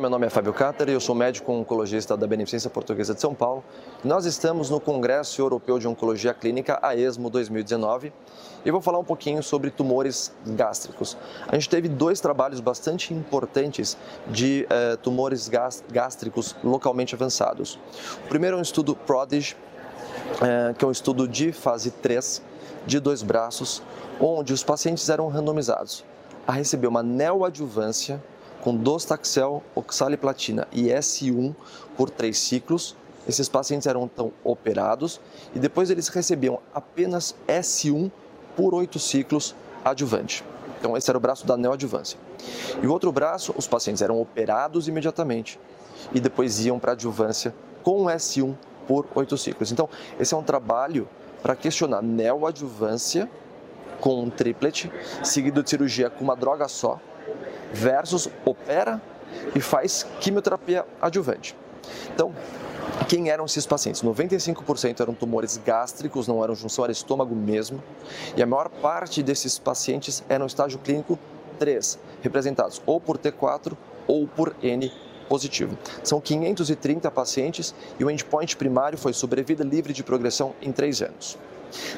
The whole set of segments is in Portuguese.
meu nome é Fábio Cáter e eu sou médico oncologista da Beneficência Portuguesa de São Paulo. Nós estamos no Congresso Europeu de Oncologia Clínica, a ESMO 2019, e vou falar um pouquinho sobre tumores gástricos. A gente teve dois trabalhos bastante importantes de eh, tumores gástricos localmente avançados. O primeiro é um estudo PRODIGE, eh, que é um estudo de fase 3, de dois braços, onde os pacientes eram randomizados a receber uma neoadjuvância com dostaxel, oxaliplatina e S1 por três ciclos. Esses pacientes eram então operados e depois eles recebiam apenas S1 por oito ciclos adjuvante. Então esse era o braço da neoadjuvância. E o outro braço, os pacientes eram operados imediatamente e depois iam para adjuvância com S1 por oito ciclos. Então esse é um trabalho para questionar neoadjuvância com um triplet, seguido de cirurgia com uma droga só, versus opera e faz quimioterapia adjuvante. Então, quem eram esses pacientes? 95% eram tumores gástricos, não eram junção, era estômago mesmo. E a maior parte desses pacientes eram estágio clínico 3, representados ou por T4 ou por N positivo. São 530 pacientes e o endpoint primário foi sobrevida livre de progressão em 3 anos.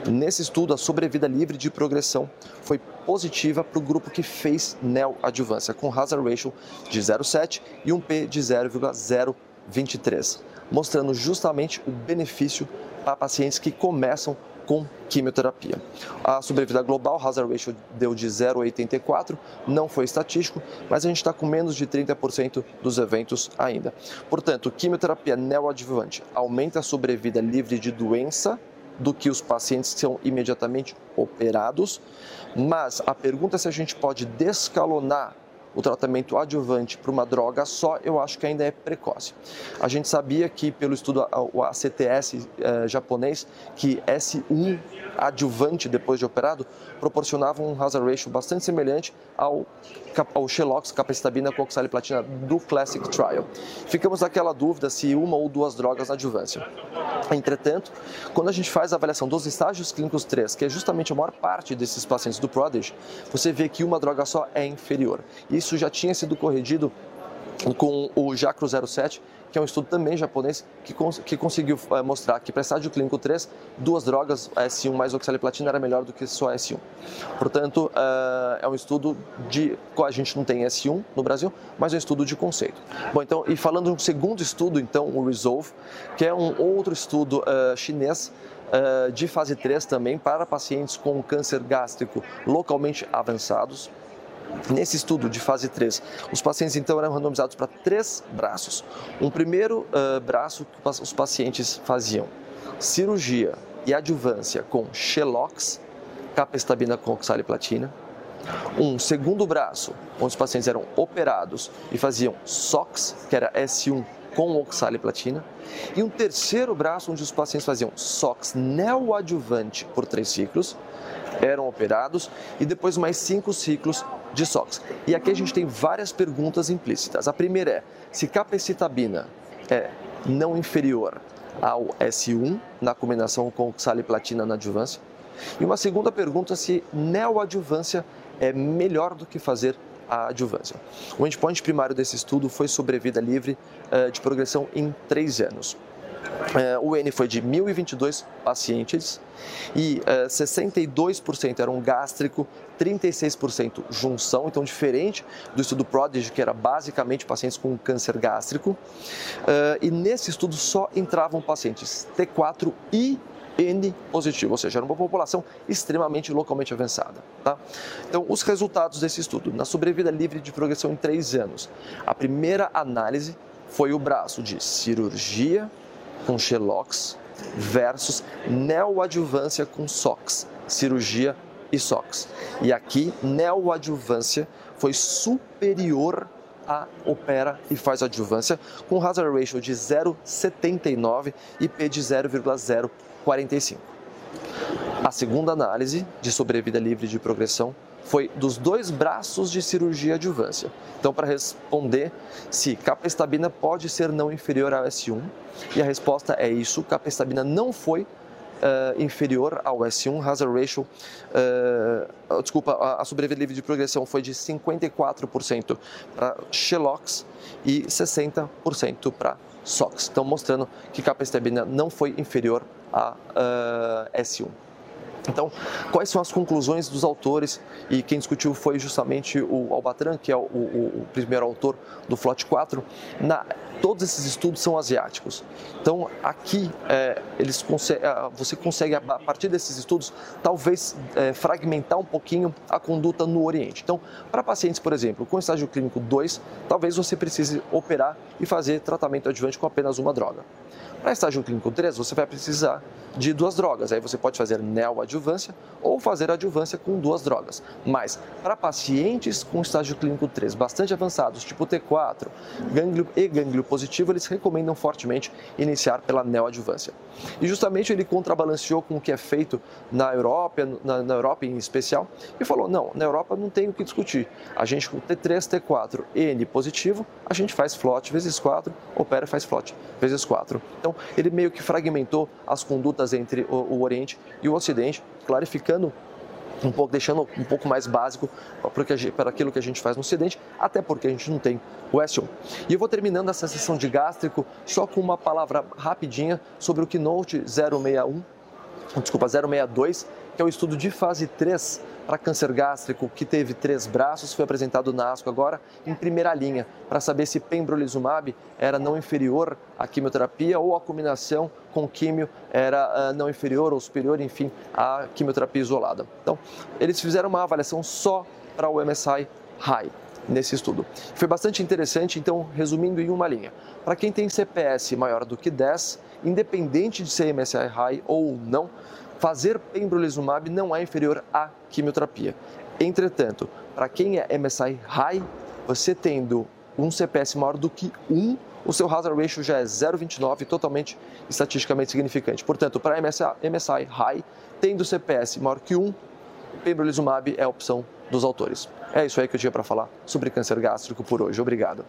Nesse estudo, a sobrevida livre de progressão foi positiva para o grupo que fez neoadjuvância, com hazard ratio de 0,7 e um P de 0,023, mostrando justamente o benefício para pacientes que começam com quimioterapia. A sobrevida global, hazard ratio deu de 0,84, não foi estatístico, mas a gente está com menos de 30% dos eventos ainda. Portanto, quimioterapia neoadjuvante aumenta a sobrevida livre de doença do que os pacientes que são imediatamente operados, mas a pergunta é se a gente pode descalonar o tratamento adjuvante para uma droga só, eu acho que ainda é precoce. A gente sabia que, pelo estudo o ACTS eh, japonês, que S1 adjuvante depois de operado proporcionava um hazard ratio bastante semelhante ao, ao Xelox, capecitabina com oxaliplatina do Classic Trial. Ficamos naquela dúvida se uma ou duas drogas na adjuvância. Entretanto, quando a gente faz a avaliação dos estágios clínicos 3, que é justamente a maior parte desses pacientes do PRODIGE, você vê que uma droga só é inferior. Já tinha sido corrigido com o Jacro 07, que é um estudo também japonês que, cons que conseguiu uh, mostrar que para estágio clínico 3, duas drogas, S1 mais oxaliplatina, era melhor do que só S1. Portanto, uh, é um estudo de. A gente não tem S1 no Brasil, mas é um estudo de conceito. Bom, então, e falando de um segundo estudo, então, o Resolve, que é um outro estudo uh, chinês de fase 3 também para pacientes com câncer gástrico localmente avançados. Nesse estudo de fase 3, os pacientes então eram randomizados para três braços. Um primeiro uh, braço que os pacientes faziam cirurgia e adjuvância com Xelox, capestabina com oxaliplatina. Um segundo braço, onde os pacientes eram operados e faziam SOX, que era S1 com oxaliplatina. E um terceiro braço, onde os pacientes faziam SOX neoadjuvante por três ciclos, eram operados, e depois mais cinco ciclos de SOX. E aqui a gente tem várias perguntas implícitas. A primeira é se capecitabina é não inferior ao S1 na combinação com oxaliplatina na adjuvância. E uma segunda pergunta se neoadjuvância é melhor do que fazer a adjuvância. O endpoint primário desse estudo foi sobrevida livre uh, de progressão em três anos. Uh, o N foi de 1.022 pacientes e uh, eh, 62% eram gástrico, 36% junção, então diferente do estudo Prodigy, que era basicamente pacientes com câncer gástrico. Uh, e nesse estudo só entravam pacientes T4 e N positivo, ou seja, era uma população extremamente localmente avançada. Tá? Então, os resultados desse estudo, na sobrevida livre de progressão em três anos, a primeira análise foi o braço de cirurgia com Xelox versus neoadjuvância com SOX, cirurgia e SOX. E aqui, neoadjuvância foi superior a opera e faz adjuvância com hazard ratio de 0,79 e P de 0,045. A segunda análise de sobrevida livre de progressão foi dos dois braços de cirurgia adjuvância. Então, para responder se capestabina pode ser não inferior ao S1, e a resposta é isso, capestabina não foi inferior ao S1, hazard ratio, uh, desculpa, a, a sobrevida livre de progressão foi de 54% para Xelox e 60% para SOX. Então, mostrando que capecitabina não foi inferior a uh, S1. Então, quais são as conclusões dos autores? E quem discutiu foi justamente o Albatran, que é o, o, o primeiro autor do FLOT 4. Na, todos esses estudos são asiáticos. Então, aqui é, eles consegue, você consegue, a partir desses estudos, talvez é, fragmentar um pouquinho a conduta no Oriente. Então, para pacientes, por exemplo, com estágio clínico 2, talvez você precise operar e fazer tratamento adjuvante com apenas uma droga. Para estágio clínico 3, você vai precisar de duas drogas. Aí você pode fazer neoadjuvância ou fazer adjuvância com duas drogas. Mas para pacientes com estágio clínico 3 bastante avançados, tipo T4, gânglio e gânglio positivo, eles recomendam fortemente iniciar pela neoadjuvância. E justamente ele contrabalanceou com o que é feito na Europa, na, na Europa em especial, e falou: não, na Europa não tem o que discutir. A gente com T3, T4, N positivo, a gente faz float vezes 4, opera e faz float vezes 4. Então, então, ele meio que fragmentou as condutas entre o, o Oriente e o Ocidente, clarificando um pouco, deixando um pouco mais básico para aquilo que a gente faz no Ocidente, até porque a gente não tem o S1. E eu vou terminando essa sessão de gástrico só com uma palavra rapidinha sobre o Keynote 061, desculpa, 062, que é o estudo de fase 3 para câncer gástrico que teve três braços, foi apresentado na ASCO agora em primeira linha, para saber se pembrolizumab era não inferior à quimioterapia ou a combinação com químio era uh, não inferior ou superior, enfim, à quimioterapia isolada. Então, eles fizeram uma avaliação só para o MSI high nesse estudo. Foi bastante interessante, então, resumindo em uma linha. Para quem tem CPS maior do que 10, independente de ser MSI high ou não, fazer pembrolizumab não é inferior à quimioterapia. Entretanto, para quem é MSI high, você tendo um CPS maior do que 1, o seu hazard ratio já é 0,29, totalmente estatisticamente significante. Portanto, para MSI, high, tendo CPS maior que 1, pembrolizumab é a opção dos autores. É isso aí que eu tinha para falar sobre câncer gástrico por hoje. Obrigado.